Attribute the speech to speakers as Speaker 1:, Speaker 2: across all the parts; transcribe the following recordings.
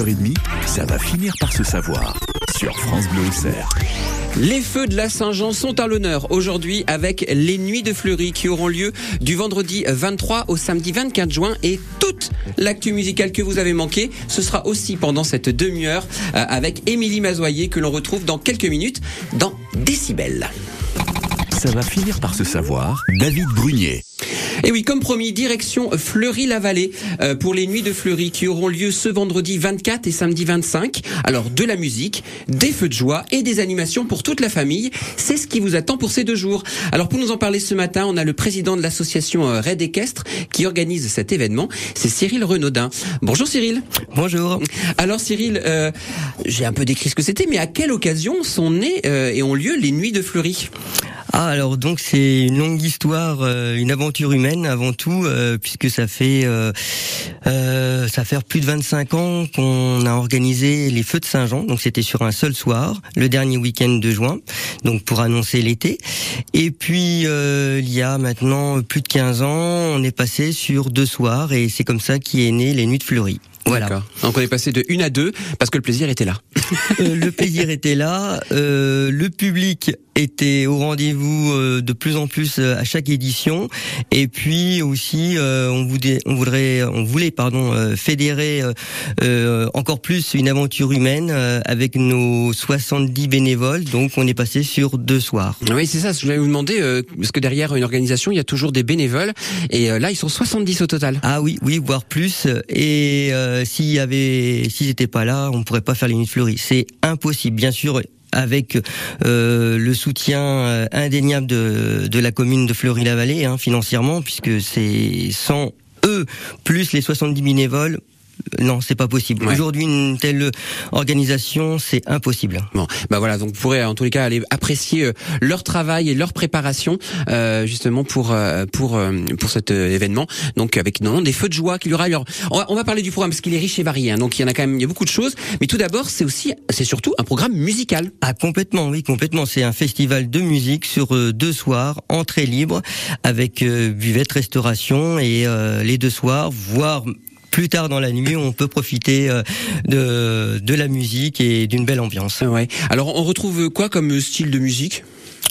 Speaker 1: 6h30, ça va finir par se savoir sur France Bleu Auxerre.
Speaker 2: Les feux de la Saint-Jean sont à l'honneur aujourd'hui avec les nuits de Fleury qui auront lieu du vendredi 23 au samedi 24 juin et toute l'actu musicale que vous avez manqué, ce sera aussi pendant cette demi-heure euh, avec Émilie Mazoyer que l'on retrouve dans quelques minutes dans Décibel.
Speaker 1: Ça va finir par se savoir. David Brunier.
Speaker 2: Et oui, comme promis, direction Fleury-la-Vallée euh, pour les nuits de Fleury qui auront lieu ce vendredi 24 et samedi 25. Alors de la musique, des feux de joie et des animations pour toute la famille. C'est ce qui vous attend pour ces deux jours. Alors pour nous en parler ce matin, on a le président de l'association euh, Red Équestre qui organise cet événement. C'est Cyril Renaudin. Bonjour Cyril.
Speaker 3: Bonjour.
Speaker 2: Alors Cyril, euh, j'ai un peu décrit ce que c'était, mais à quelle occasion sont nées et ont lieu les nuits de Fleury?
Speaker 3: Ah alors donc c'est une longue histoire, une aventure humaine avant tout, euh, puisque ça fait euh, euh, ça fait plus de 25 ans qu'on a organisé les feux de Saint-Jean. Donc c'était sur un seul soir, le dernier week-end de juin, donc pour annoncer l'été. Et puis il y a maintenant plus de 15 ans, on est passé sur deux soirs et c'est comme ça qu'est né les Nuits de Fleury.
Speaker 2: Voilà. Donc on est passé de une à deux parce que le plaisir était là.
Speaker 3: le plaisir était là. le public était au rendez-vous euh, de plus en plus euh, à chaque édition. Et puis aussi, euh, on voudrait, on voulait, pardon, fédérer encore plus une aventure humaine avec nos 70 bénévoles. Donc, on est passé sur deux soirs.
Speaker 2: Oui, c'est ça. Je voulais vous demander parce que derrière une organisation, il y a toujours des bénévoles. Et là, ils sont 70 au total.
Speaker 3: Ah oui, oui, voire plus. Et s'il y avait, s'ils n'étaient pas là, on pourrait pas faire les nuits fleuries. C'est impossible. Bien sûr, avec euh, le soutien euh, indéniable de, la commune de Fleury-la-Vallée hein, financièrement, puisque c'est sans eux plus les 70 bénévoles, non, c'est pas possible. Aujourd'hui, une telle organisation, c'est impossible.
Speaker 2: Bon, bah voilà, donc vous pourrez en tous les cas aller apprécier euh, leur travail et leur préparation euh, justement pour euh, pour pour cet événement. Donc avec non des feux de joie qu'il y aura. Alors, on va, parler du programme parce qu'il est riche et varié. Hein, donc il y en a quand même, il y a beaucoup de choses. Mais tout d'abord, c'est aussi, c'est surtout un programme musical.
Speaker 3: Ah complètement, oui, complètement. C'est un festival de musique sur deux soirs, entrée libre, avec buvette, restauration et les deux soirs, voire plus tard dans la nuit, on peut profiter euh, de, de la musique et d'une belle ambiance.
Speaker 2: Ouais. Alors on retrouve quoi comme style de musique?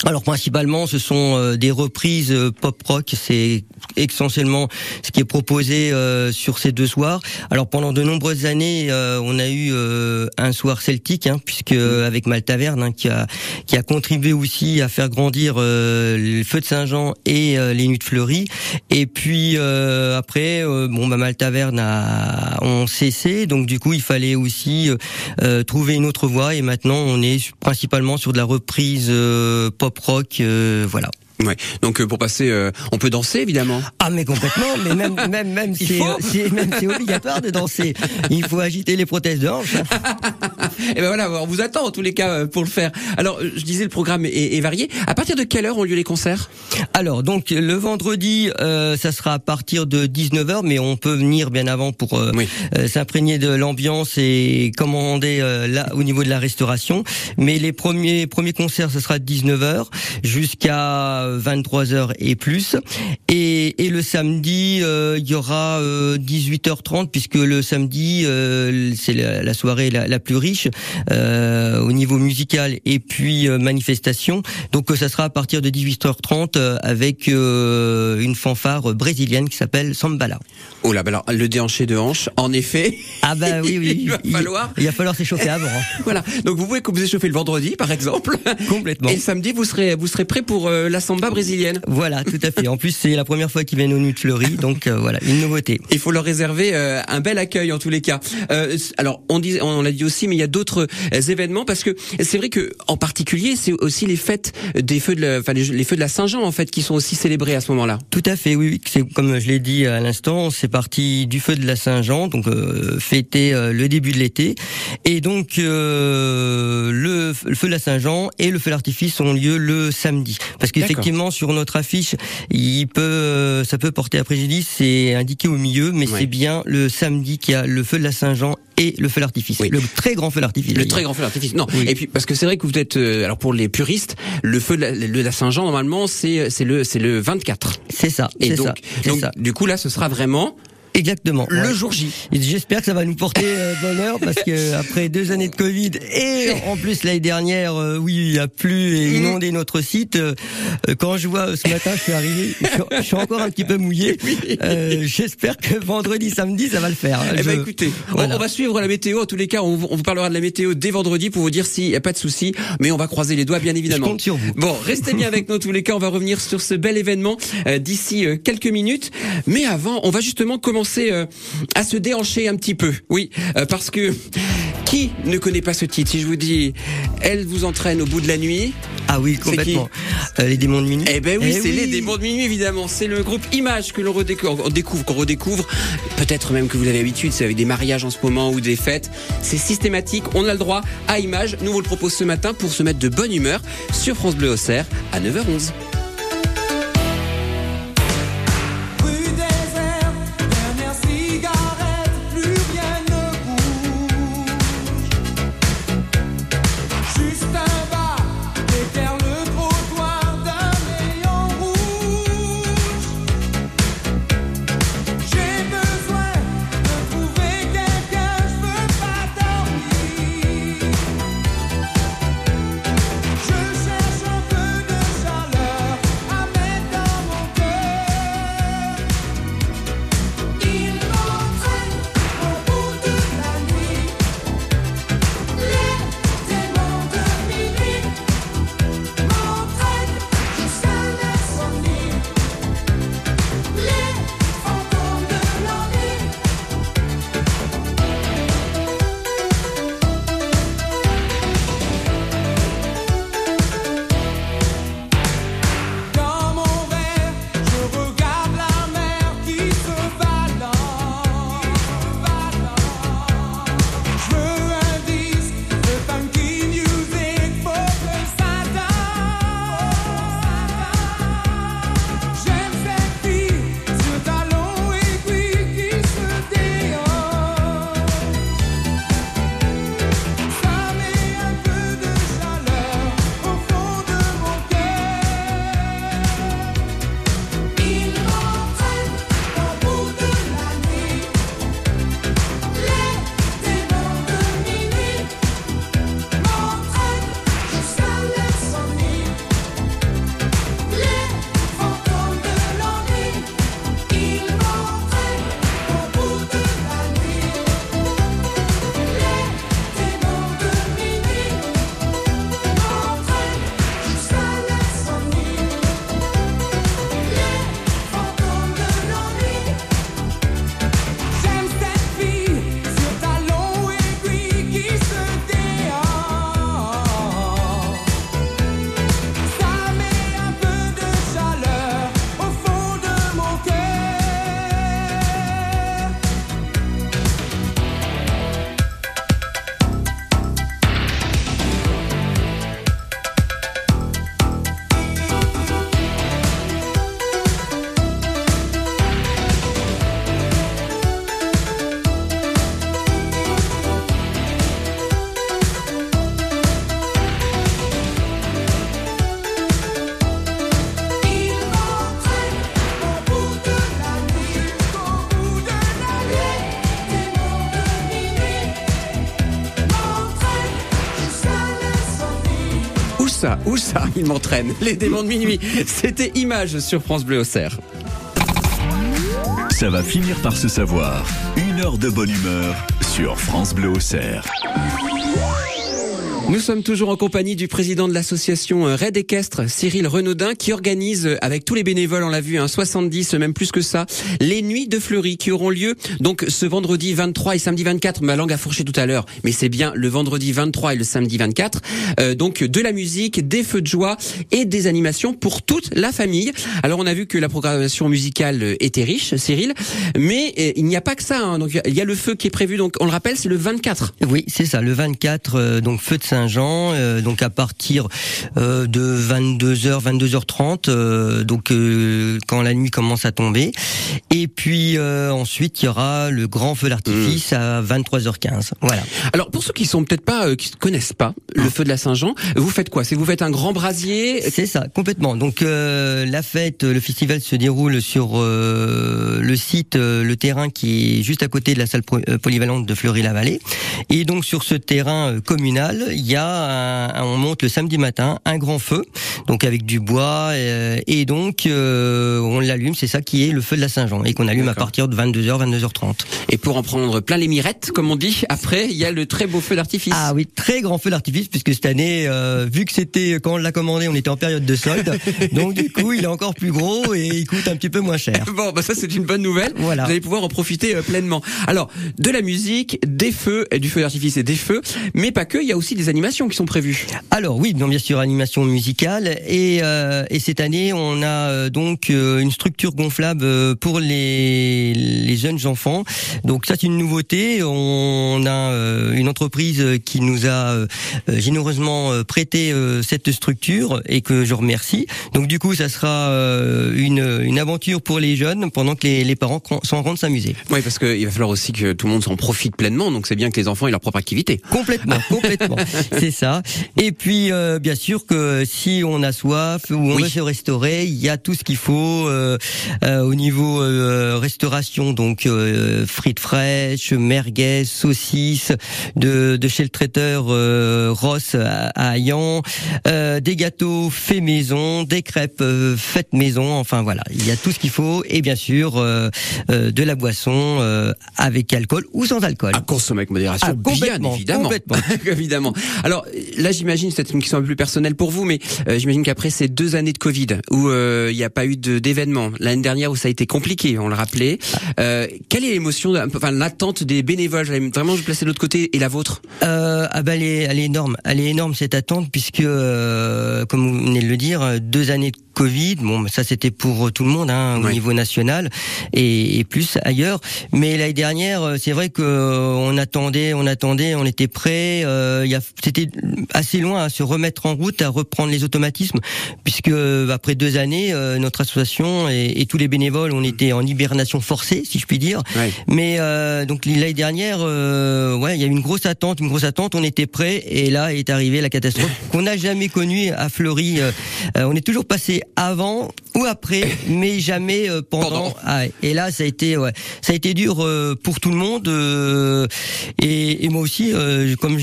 Speaker 3: Alors principalement, ce sont euh, des reprises euh, pop rock. C'est essentiellement ce qui est proposé euh, sur ces deux soirs. Alors pendant de nombreuses années, on a eu un soir celtique, hein, puisque avec Maltaverne, hein, qui a qui a contribué aussi à faire grandir le feu de Saint-Jean et les nuits de Fleury. Et puis après, bon, bah, Maltaverne a ont cessé, donc du coup, il fallait aussi trouver une autre voie. Et maintenant, on est principalement sur de la reprise pop rock, euh, voilà.
Speaker 2: Ouais. Donc euh, pour passer, euh, on peut danser évidemment.
Speaker 3: Ah mais complètement, mais même même même c'est même c'est obligatoire de danser. Il faut agiter les prothèses de hanche. et
Speaker 2: eh ben voilà, on vous attend en tous les cas euh, pour le faire. Alors je disais le programme est, est, varié. À partir de quelle heure ont lieu les concerts?
Speaker 3: Alors donc le vendredi, euh, ça sera à partir de 19h, mais on peut venir bien avant pour s'imprégner de l'ambiance et commander là au niveau de la restauration. Mais les premiers premiers concerts, ce sera de 19h jusqu'à 23h et plus. Et, et le samedi, euh, il y aura 18h30 euh, puisque le samedi, euh, c'est la, soirée la, plus riche au niveau musical et puis manifestation. Donc ça sera à partir de 18h30 avec une fanfare brésilienne qui s'appelle Sambala.
Speaker 2: Oh là, bah alors le déhanché de hanche, en effet.
Speaker 3: Ah bah oui, oui.
Speaker 2: il va falloir.
Speaker 3: Il, va falloir s'échauffer avant.
Speaker 2: voilà. Donc vous pouvez vous échauffer le vendredi, par exemple.
Speaker 3: Complètement.
Speaker 2: Et le samedi, vous serez vous serez prêt pour la samba brésilienne.
Speaker 3: Voilà, tout à fait. En plus, c'est la première fois qu'ils viennent aux Nuits de Fleury, donc euh, voilà, une nouveauté.
Speaker 2: Il faut leur réserver euh, un bel accueil en tous les cas. Euh, alors, on dit, on l'a dit aussi, mais il y a d'autres événements parce que c'est vrai que en particulier, c'est aussi les fêtes des feux de, la, enfin les, feux de la Saint-Jean en fait qui sont aussi célébrés à ce moment-là.
Speaker 3: Tout à fait, oui. C'est comme je l'ai dit à l'instant, c'est parti du feu de la Saint-Jean, donc fêter le début de l'été, et donc le, le, feu de la Saint-Jean et le feu d'artifice ont lieu le samedi, parce qu'effectivement sur notre affiche, il peut, euh, ça peut porter à préjudice. C'est indiqué au milieu, mais c'est bien le samedi qui a le feu de la Saint-Jean et le feu d'artifice. Le très grand feu d'artifice.
Speaker 2: Le très grand feu d'artifice. Non. Et puis parce que c'est vrai que vous êtes, euh, alors pour les puristes, le feu de la, Saint-Jean normalement c'est c'est le c'est le 24.
Speaker 3: C'est ça.
Speaker 2: Et
Speaker 3: donc,
Speaker 2: donc du coup là ce sera vraiment
Speaker 3: Exactement.
Speaker 2: Le jour J.
Speaker 3: J'espère que ça va nous porter euh, bonheur parce que après deux années de Covid et en plus l'année dernière, euh, oui, il a plu et mm. inondé notre site. Euh, quand je vois ce matin, je suis arrivé, je, suis encore un petit peu mouillé. J'espère que vendredi, samedi, ça va le faire.
Speaker 2: Eh ben écoutez, on, va suivre la météo. En tous les cas, on, vous parlera de la météo dès vendredi pour vous dire s'il n'y a pas de souci. Mais on va croiser les doigts, bien évidemment.
Speaker 3: Je compte sur vous.
Speaker 2: Bon, restez bien avec nous. En tous les cas, on va revenir sur ce bel événement d'ici quelques minutes. Mais avant, on va justement commencer à se déhancher un petit peu. Oui, euh, parce que qui ne connaît pas ce titre? Si je vous dis, elle vous entraîne au bout de la nuit.
Speaker 3: Ah oui, complètement. Euh, les démons de minuit.
Speaker 2: Eh ben oui, eh c'est les démons de minuit évidemment. C'est le groupe Image que l'on redécouvre, découvre, qu'on redécouvre. Peut-être même que vous avez l'habitude, c'est avec des mariages en ce moment ou des fêtes. C'est systématique. On a le droit à Image. Nous vous le propose ce matin pour se mettre de bonne humeur sur France Bleu Auxerre à 9h11. Ça Il m'entraîne. Les démons de minuit. C'était Image sur France Bleu Auxerre.
Speaker 1: Ça va finir par se savoir. Une heure de bonne humeur sur France Bleu Auxerre.
Speaker 2: Nous sommes toujours en compagnie du président de l'association euh, Red Équestre, Cyril Renaudin, qui organise euh, avec tous les bénévoles, on l'a vu, un 70, même plus que ça, les nuits de Fleury qui auront lieu donc ce vendredi 23 et samedi 24. Ma langue a fourché tout à l'heure, mais c'est bien le vendredi 23 et le samedi 24. Euh, donc de la musique, des feux de joie et des animations pour toute la famille. Alors on a vu que la programmation musicale était riche, Cyril, mais il n'y a pas que ça. Hein. Donc il y a le feu qui est prévu. Donc on le rappelle, c'est le 24.
Speaker 3: Oui, c'est ça, le 24. donc feu de Saint Saint-Jean, donc à partir de 22h, 22h30, donc quand la nuit commence à tomber. Et puis ensuite, il y aura le grand feu d'artifice mmh. à 23h15. Voilà.
Speaker 2: Alors pour ceux qui sont peut-être pas, qui connaissent pas le mmh. feu de la Saint-Jean, vous faites quoi? C'est vous faites un grand brasier?
Speaker 3: C'est ça, complètement. Donc la fête, le festival se déroule sur le site, le terrain qui est juste à côté de la salle polyvalente de Fleury-la-Vallée. Et donc sur ce terrain euh, communal, il y a, on monte le samedi matin un grand feu, donc avec du bois, euh, et donc euh, on l'allume. C'est ça qui est le feu de la Saint-Jean et qu'on allume à partir de 22h, 22h30.
Speaker 2: Et pour en prendre plein les mirettes, comme on dit, après il y a le très beau feu d'artifice.
Speaker 3: Ah oui, très grand feu d'artifice puisque cette année, vu que c'était quand on l'a commandé, on était en période de solde, donc du coup il est encore plus gros et il coûte un petit peu moins cher.
Speaker 2: Bon, bah ça c'est une bonne nouvelle. Voilà. Vous allez pouvoir en profiter pleinement. Alors de la musique, des feux, et du feu d'artifice et des feux, mais pas que, il y a aussi des animations qui sont prévues.
Speaker 3: Alors oui, bien sûr, animation musicale, et, euh, et cette année, on a euh, donc euh, une structure gonflable pour les, les jeunes enfants. Donc ça, c'est une nouveauté. On a une entreprise qui nous a généreusement prêté cette structure et que je remercie. Donc du coup, ça sera une, une aventure pour les jeunes pendant que les, les parents sont en train de s'amuser.
Speaker 2: Oui, parce qu'il va falloir aussi que tout le monde s'en profite pleinement. Donc c'est bien que les enfants aient leur propre activité.
Speaker 3: Complètement, complètement. c'est ça. Et puis euh, bien sûr que si on a soif ou on veut se restaurer, il y a tout ce qu'il faut euh, euh, au niveau restauration. Donc frites fraîches, merguez, saucisses de, de chez le traiteur Ross à, à des gâteaux faits maison, des crêpes faites maison. Enfin voilà, il y a tout ce qu'il faut et bien sûr de la boisson avec alcool ou sans alcool.
Speaker 2: À consommer avec modération, ah, bien évidemment. évidemment. Alors là, j'imagine, c'est une question un peu plus personnelle pour vous, mais euh, j'imagine qu'après ces deux années de Covid où euh, il n'y a pas eu d'événements, l'année dernière où ça a été compliqué, on le rappelait, euh, quelle est l'émotion, enfin l'attente des bénévoles? Vraiment, je placer de l'autre côté et la vôtre.
Speaker 3: Ah bah elle est, elle est énorme, elle est énorme cette attente puisque, comme vous venez de le dire, deux années de Covid. Bon, ça c'était pour tout le monde hein, au niveau national et, et, plus ailleurs. Mais l'année dernière, c'est vrai que on attendait, on attendait, on était prêt. Euh, c'était assez loin à se remettre en route, à reprendre les automatismes, puisque euh, après deux années, euh, notre association et, et, tous les bénévoles, on était en hibernation forcée, si je puis dire. Mais euh, donc l'année dernière, ouais, il y a eu une grosse attente, une grosse attente. On était prêt et là est arrivée la catastrophe qu'on n'a jamais connue à Fleury. on est toujours passé avant ou après, mais jamais pendant. Ah, et là, ça a été, ouais, ça a été dur pour tout le monde. et, et, moi aussi, comme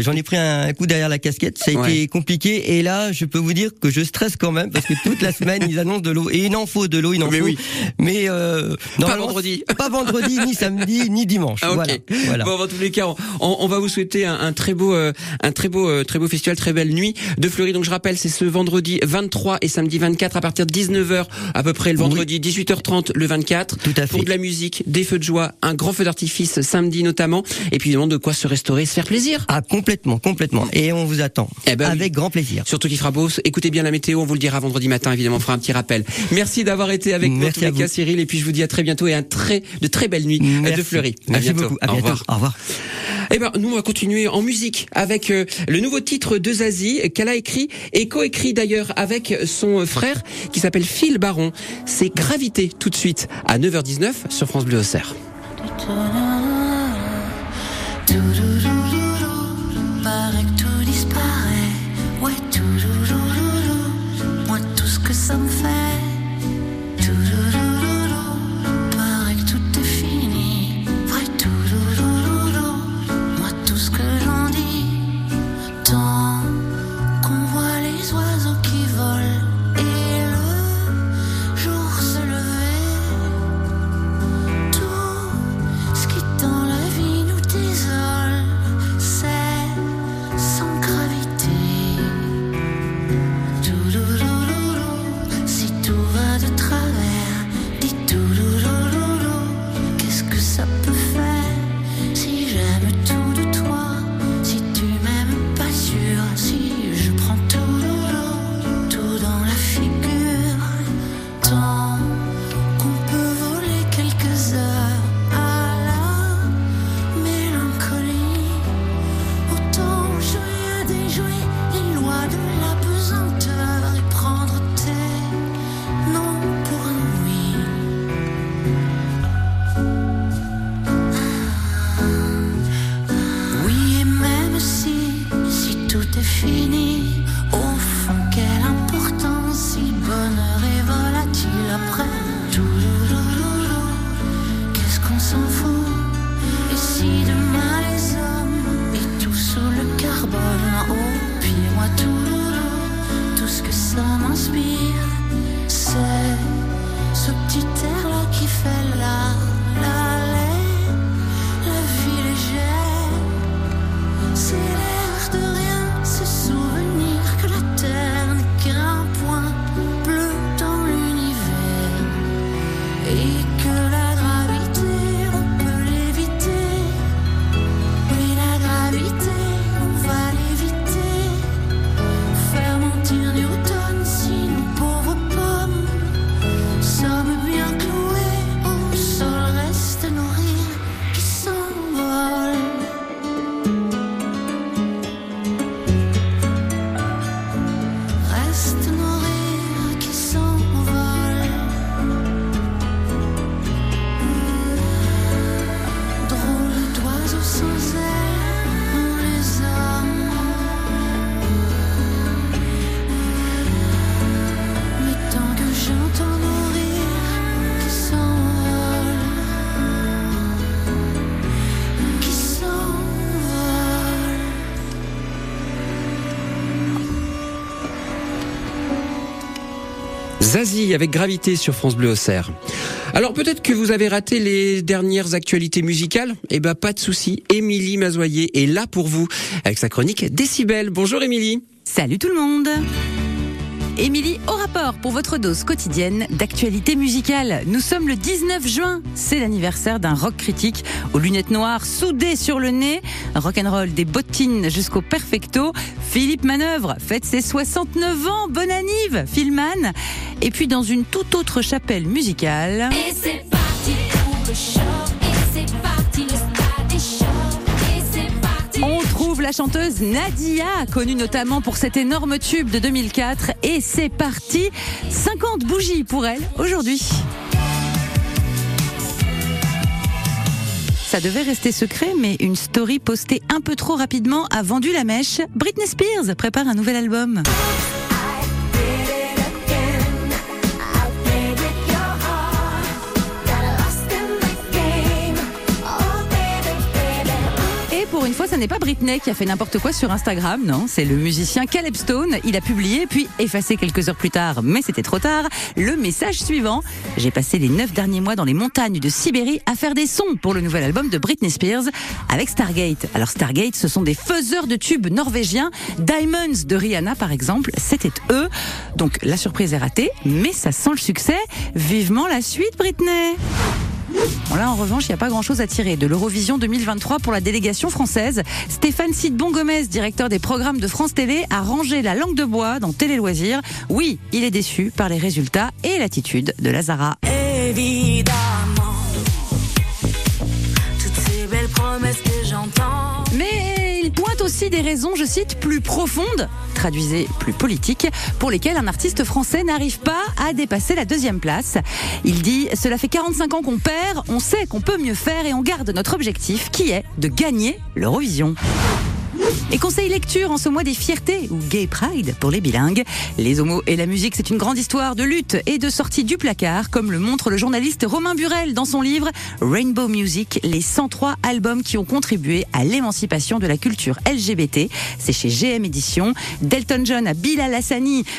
Speaker 3: j'en ai pris un coup derrière la casquette, ça a été compliqué. Et là, je peux vous dire que je stresse quand même parce que toute la semaine ils annoncent de l'eau et il en faut de l'eau, il en
Speaker 2: mais
Speaker 3: faut.
Speaker 2: Oui.
Speaker 3: Mais
Speaker 2: euh, pas vendredi,
Speaker 3: pas vendredi, ni samedi, ni dimanche. Ah, voilà. voilà.
Speaker 2: Bon, dans tous les cas, on, on va vous souhaiter un, un très beau, euh, un très beau, euh, très beau festival, très belle nuit de Fleury. Donc je rappelle, c'est ce vendredi 23 et samedi 24 à partir de 19h à peu près le vendredi, 18h30 le 24.
Speaker 3: Tout à fait.
Speaker 2: Pour de la musique, des feux de joie, un grand feu d'artifice samedi notamment, et puis évidemment de quoi se restaurer, se faire plaisir.
Speaker 3: Ah complètement, complètement. Et on vous attend. Eh ben, avec grand plaisir.
Speaker 2: Surtout qu'il fera beau. Écoutez bien la météo, on vous le dira vendredi matin, évidemment, on fera un petit rappel. Merci d'avoir été avec nous, Cyril, et puis je vous dis à très bientôt et un très, de très belles nuits de Fleury.
Speaker 3: Merci bientôt. Beaucoup. À bientôt. Au revoir. Au revoir.
Speaker 2: Eh ben, nous, on va continuer en musique avec euh, le nouveau titre de Zazie qu'elle a écrit et coécrit d'ailleurs avec son frère qui s'appelle Phil Baron. C'est Gravité tout de suite à 9h19 sur France Bleu Auxerre. Avec Gravité sur France Bleu Auxerre. Alors peut-être que vous avez raté les dernières actualités musicales. Eh ben pas de souci. Émilie Mazoyer est là pour vous avec sa chronique Décibel. Bonjour Émilie.
Speaker 4: Salut tout le monde. Émilie, au rapport pour votre dose quotidienne d'actualité musicale. Nous sommes le 19 juin, c'est l'anniversaire d'un rock critique aux lunettes noires soudées sur le nez, rock'n'roll des bottines jusqu'au perfecto. Philippe Manœuvre fête ses 69 ans, bonne anniv, Philman. Et puis dans une toute autre chapelle musicale.
Speaker 5: Et c'est parti pour le show,
Speaker 4: la chanteuse Nadia, connue notamment pour cet énorme tube de 2004. Et c'est parti, 50 bougies pour elle aujourd'hui. Ça devait rester secret, mais une story postée un peu trop rapidement a vendu la mèche. Britney Spears prépare un nouvel album. Une fois, ça n'est pas Britney qui a fait n'importe quoi sur Instagram, non, c'est le musicien Caleb Stone. Il a publié, puis effacé quelques heures plus tard, mais c'était trop tard, le message suivant. J'ai passé les neuf derniers mois dans les montagnes de Sibérie à faire des sons pour le nouvel album de Britney Spears avec Stargate. Alors Stargate, ce sont des faiseurs de tubes norvégiens. Diamonds de Rihanna, par exemple, c'était eux. Donc la surprise est ratée, mais ça sent le succès. Vivement la suite, Britney. Bon là en revanche, il n'y a pas grand-chose à tirer de l'Eurovision 2023 pour la délégation française. Stéphane Sidbon Gomez, directeur des programmes de France Télé, a rangé la langue de bois dans Télé Loisirs. Oui, il est déçu par les résultats et l'attitude de Lazara.
Speaker 6: Évidemment, toutes ces belles promesses que j'entends.
Speaker 4: Mais il pointe aussi des raisons, je cite, plus profondes, traduisez plus politiques, pour lesquelles un artiste français n'arrive pas à dépasser la deuxième place. Il dit Cela fait 45 ans qu'on perd, on sait qu'on peut mieux faire et on garde notre objectif qui est de gagner l'Eurovision. Et conseil lecture en ce mois des fiertés, ou Gay Pride pour les bilingues. Les homos et la musique, c'est une grande histoire de lutte et de sortie du placard, comme le montre le journaliste Romain Burel dans son livre Rainbow Music, les 103 albums qui ont contribué à l'émancipation de la culture LGBT. C'est chez GM Éditions. Delton John à Bilal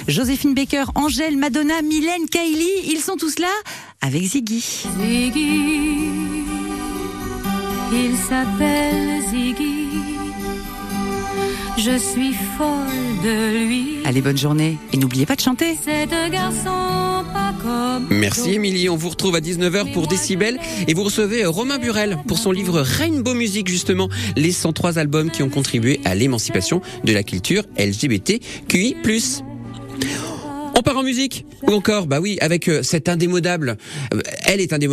Speaker 4: Joséphine Baker, Angèle, Madonna, Mylène, Kylie, ils sont tous là avec Ziggy.
Speaker 6: Ziggy, il s'appelle Ziggy. Je suis folle de lui.
Speaker 4: Allez, bonne journée et n'oubliez pas de chanter.
Speaker 6: C'est un garçon pas comme.
Speaker 2: Merci Émilie, on vous retrouve à 19h pour Décibel et vous recevez euh, Romain Burel pour son livre Rainbow Music justement, les 103 albums qui ont contribué à l'émancipation de la culture LGBTQI+. On part en musique Ou encore, bah oui, avec euh, cette indémodable, euh, elle est indémodable.